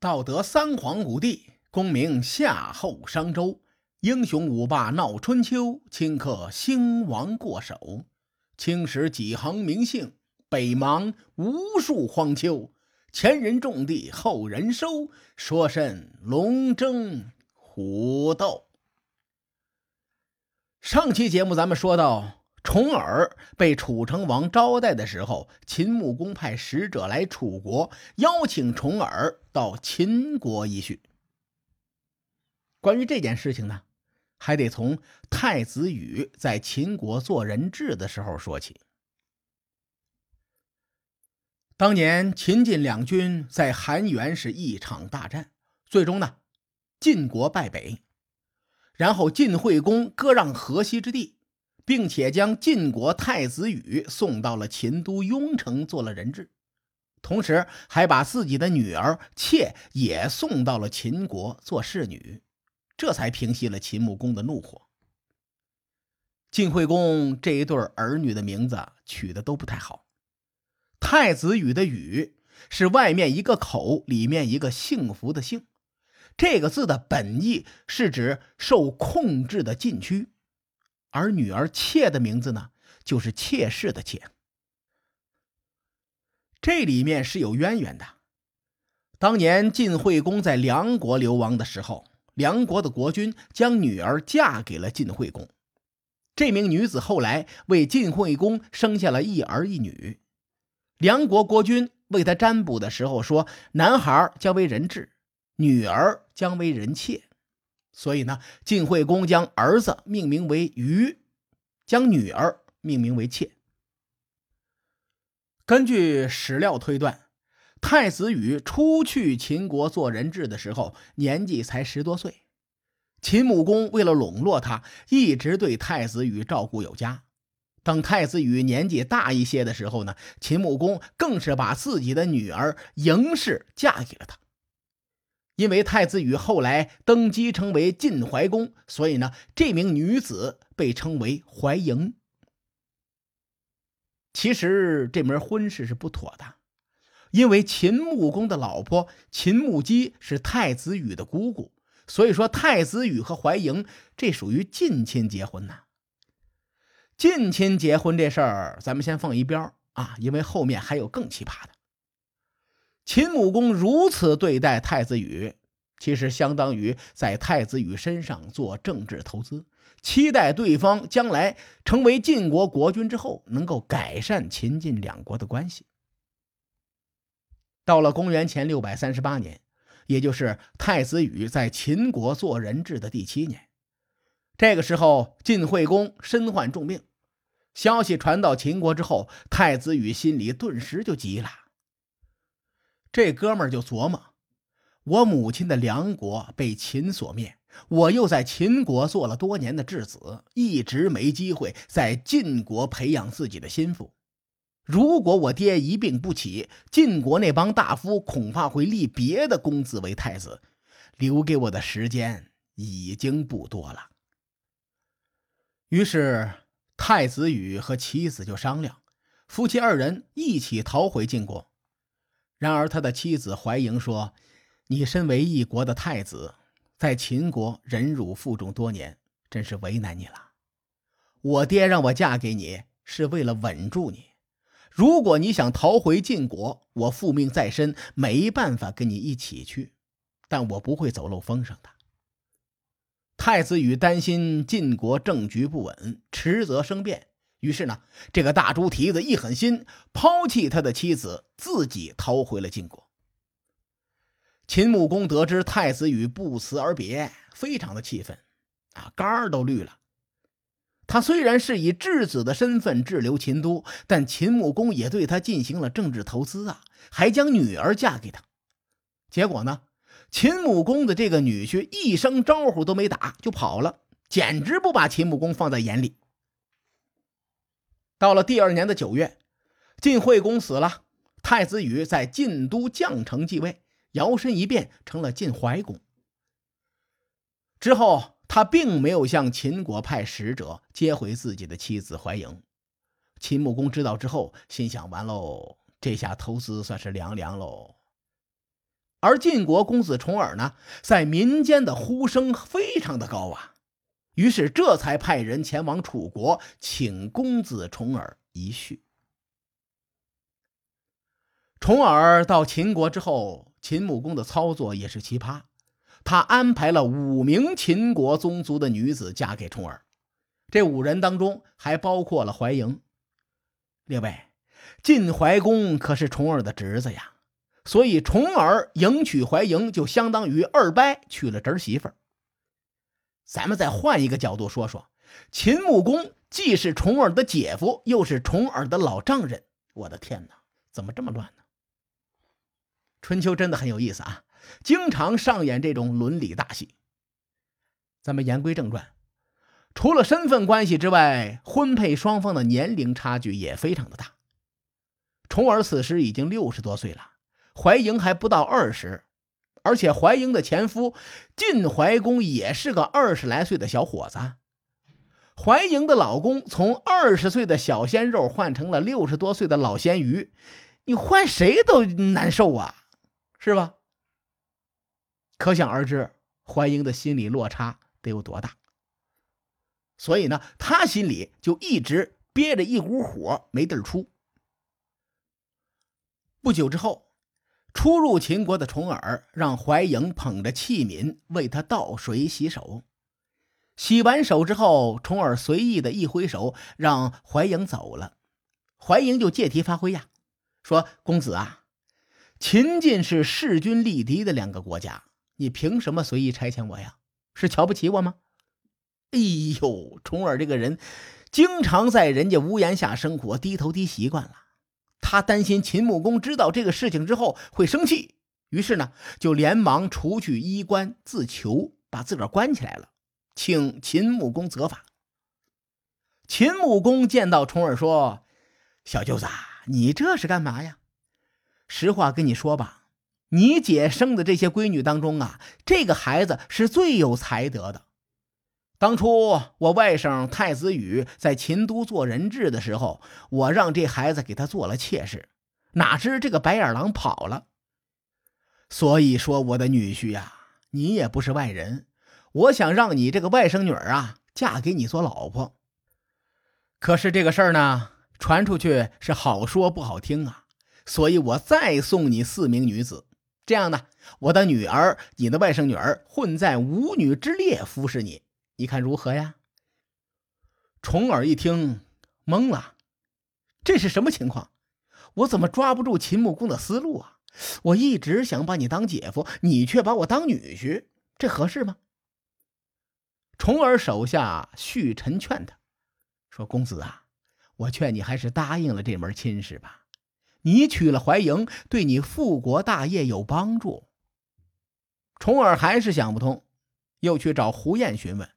道德三皇五帝，功名夏后商周，英雄五霸闹春秋，顷刻兴亡过手。青史几行名姓，北邙无数荒丘。前人种地，后人收，说甚龙争虎斗？上期节目咱们说到，重耳被楚成王招待的时候，秦穆公派使者来楚国，邀请重耳到秦国一叙。关于这件事情呢，还得从太子羽在秦国做人质的时候说起。当年秦晋两军在韩原是一场大战，最终呢，晋国败北。然后晋惠公割让河西之地，并且将晋国太子羽送到了秦都雍城做了人质，同时还把自己的女儿妾也送到了秦国做侍女，这才平息了秦穆公的怒火。晋惠公这一对儿女的名字取的都不太好。太子羽的羽是外面一个口，里面一个幸福的幸，这个字的本意是指受控制的禁区，而女儿妾的名字呢，就是妾室的妾。这里面是有渊源的。当年晋惠公在梁国流亡的时候，梁国的国君将女儿嫁给了晋惠公，这名女子后来为晋惠公生下了一儿一女。梁国国君为他占卜的时候说，男孩将为人质，女儿将为人妾。所以呢，晋惠公将儿子命名为鱼，将女儿命名为妾。根据史料推断，太子羽初去秦国做人质的时候，年纪才十多岁。秦穆公为了笼络他，一直对太子羽照顾有加。等太子羽年纪大一些的时候呢，秦穆公更是把自己的女儿嬴氏嫁给了他。因为太子羽后来登基成为晋怀公，所以呢，这名女子被称为怀嬴。其实这门婚事是不妥的，因为秦穆公的老婆秦穆姬是太子羽的姑姑，所以说太子羽和怀嬴这属于近亲结婚呐。近亲结婚这事儿，咱们先放一边啊，因为后面还有更奇葩的。秦穆公如此对待太子羽，其实相当于在太子羽身上做政治投资，期待对方将来成为晋国国君之后，能够改善秦晋两国的关系。到了公元前六百三十八年，也就是太子羽在秦国做人质的第七年，这个时候晋惠公身患重病。消息传到秦国之后，太子羽心里顿时就急了。这哥们儿就琢磨：我母亲的梁国被秦所灭，我又在秦国做了多年的质子，一直没机会在晋国培养自己的心腹。如果我爹一病不起，晋国那帮大夫恐怕会立别的公子为太子，留给我的时间已经不多了。于是。太子羽和妻子就商量，夫妻二人一起逃回晋国。然而他的妻子怀嬴说：“你身为一国的太子，在秦国忍辱负重多年，真是为难你了。我爹让我嫁给你，是为了稳住你。如果你想逃回晋国，我父命在身，没办法跟你一起去，但我不会走漏风声的。”太子羽担心晋国政局不稳，迟则生变。于是呢，这个大猪蹄子一狠心，抛弃他的妻子，自己逃回了晋国。秦穆公得知太子羽不辞而别，非常的气愤，啊，肝儿都绿了。他虽然是以质子的身份滞留秦都，但秦穆公也对他进行了政治投资啊，还将女儿嫁给他。结果呢？秦穆公的这个女婿一声招呼都没打就跑了，简直不把秦穆公放在眼里。到了第二年的九月，晋惠公死了，太子羽在晋都绛城继位，摇身一变成了晋怀公。之后，他并没有向秦国派使者接回自己的妻子怀嬴。秦穆公知道之后，心想：完喽，这下投资算是凉凉喽。而晋国公子重耳呢，在民间的呼声非常的高啊，于是这才派人前往楚国请公子重耳一叙。重耳到秦国之后，秦穆公的操作也是奇葩，他安排了五名秦国宗族的女子嫁给重耳，这五人当中还包括了怀莹。列位，晋怀公可是重耳的侄子呀。所以，重耳迎娶怀莹，就相当于二伯娶了侄媳妇儿。咱们再换一个角度说说，秦穆公既是重耳的姐夫，又是重耳的老丈人。我的天哪，怎么这么乱呢？春秋真的很有意思啊，经常上演这种伦理大戏。咱们言归正传，除了身份关系之外，婚配双方的年龄差距也非常的大。重耳此时已经六十多岁了。怀莹还不到二十，而且怀英的前夫晋怀公也是个二十来岁的小伙子。怀英的老公从二十岁的小鲜肉换成了六十多岁的老鲜鱼，你换谁都难受啊，是吧？可想而知，怀英的心理落差得有多大。所以呢，他心里就一直憋着一股火，没地儿出。不久之后。初入秦国的重耳让怀莹捧着器皿为他倒水洗手。洗完手之后，重耳随意的一挥手，让怀莹走了。怀莹就借题发挥呀，说：“公子啊，秦晋是势均力敌的两个国家，你凭什么随意差遣我呀？是瞧不起我吗？”哎呦，重耳这个人经常在人家屋檐下生活，低头低习惯了。他担心秦穆公知道这个事情之后会生气，于是呢，就连忙除去衣冠自囚，把自个儿关起来了，请秦穆公责罚。秦穆公见到重耳说：“小舅子，你这是干嘛呀？实话跟你说吧，你姐生的这些闺女当中啊，这个孩子是最有才德的。”当初我外甥太子羽在秦都做人质的时候，我让这孩子给他做了妾室，哪知这个白眼狼跑了。所以说，我的女婿呀，你也不是外人，我想让你这个外甥女儿啊嫁给你做老婆。可是这个事儿呢，传出去是好说不好听啊，所以我再送你四名女子，这样呢，我的女儿，你的外甥女儿混在五女之列服侍你。你看如何呀？重耳一听懵了，这是什么情况？我怎么抓不住秦穆公的思路啊？我一直想把你当姐夫，你却把我当女婿，这合适吗？重耳手下旭臣劝他说：“公子啊，我劝你还是答应了这门亲事吧。你娶了怀莹，对你复国大业有帮助。”重耳还是想不通，又去找胡彦询问。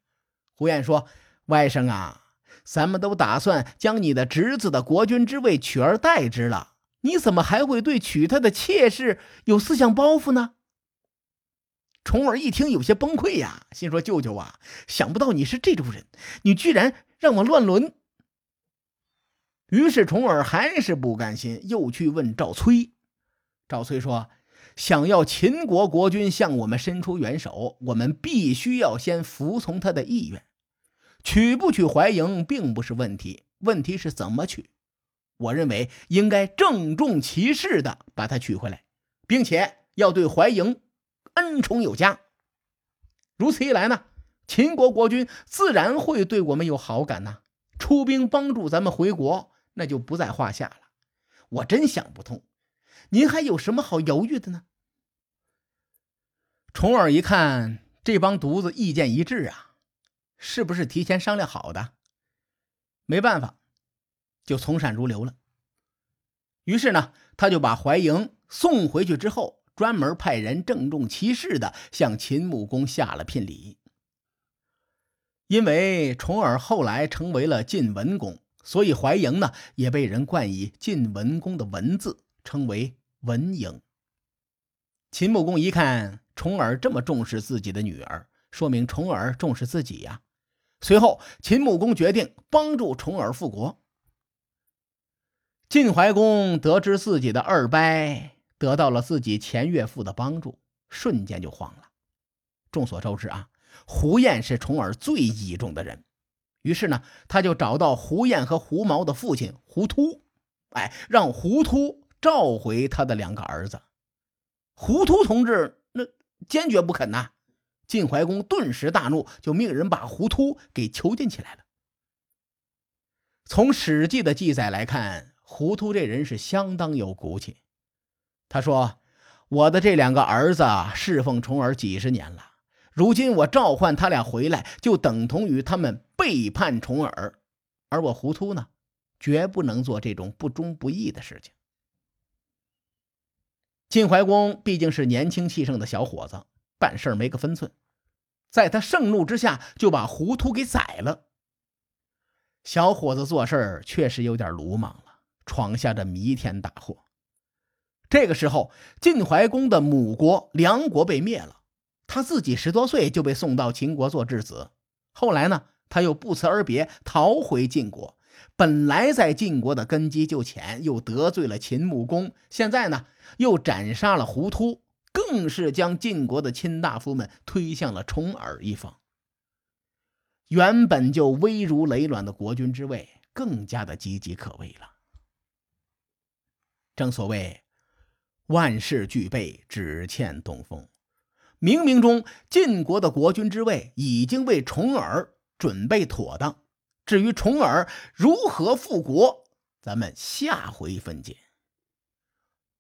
胡彦说：“外甥啊，咱们都打算将你的侄子的国君之位取而代之了，你怎么还会对娶他的妾室有思想包袱呢？”重耳一听，有些崩溃呀，心说：“舅舅啊，想不到你是这种人，你居然让我乱伦。”于是重耳还是不甘心，又去问赵崔。赵崔说：“想要秦国国君向我们伸出援手，我们必须要先服从他的意愿。”娶不娶怀莹并不是问题，问题是怎么娶。我认为应该郑重其事的把她娶回来，并且要对怀莹恩宠有加。如此一来呢，秦国国君自然会对我们有好感呐，出兵帮助咱们回国那就不在话下了。我真想不通，您还有什么好犹豫的呢？重耳一看这帮犊子意见一致啊。是不是提前商量好的？没办法，就从善如流了。于是呢，他就把怀莹送回去之后，专门派人郑重其事的向秦穆公下了聘礼。因为重耳后来成为了晋文公，所以怀莹呢也被人冠以晋文公的文字，称为文莹。秦穆公一看重耳这么重视自己的女儿，说明重耳重视自己呀。随后，秦穆公决定帮助重耳复国。晋怀公得知自己的二伯得到了自己前岳父的帮助，瞬间就慌了。众所周知啊，胡彦是重耳最倚重的人，于是呢，他就找到胡彦和胡毛的父亲胡突，哎，让胡突召回他的两个儿子。胡突同志那坚决不肯呐。晋怀公顿时大怒，就命人把胡突给囚禁起来了。从《史记》的记载来看，胡突这人是相当有骨气。他说：“我的这两个儿子侍奉重耳几十年了，如今我召唤他俩回来，就等同于他们背叛重耳。而我胡突呢，绝不能做这种不忠不义的事情。”晋怀公毕竟是年轻气盛的小伙子，办事没个分寸。在他盛怒之下，就把胡突给宰了。小伙子做事儿确实有点鲁莽了，闯下这弥天大祸。这个时候，晋怀公的母国梁国被灭了，他自己十多岁就被送到秦国做质子。后来呢，他又不辞而别，逃回晋国。本来在晋国的根基就浅，又得罪了秦穆公，现在呢，又斩杀了胡突。更是将晋国的卿大夫们推向了重耳一方。原本就危如累卵的国君之位，更加的岌岌可危了。正所谓万事俱备，只欠东风。冥冥中，晋国的国君之位已经为重耳准备妥当。至于重耳如何复国，咱们下回分解。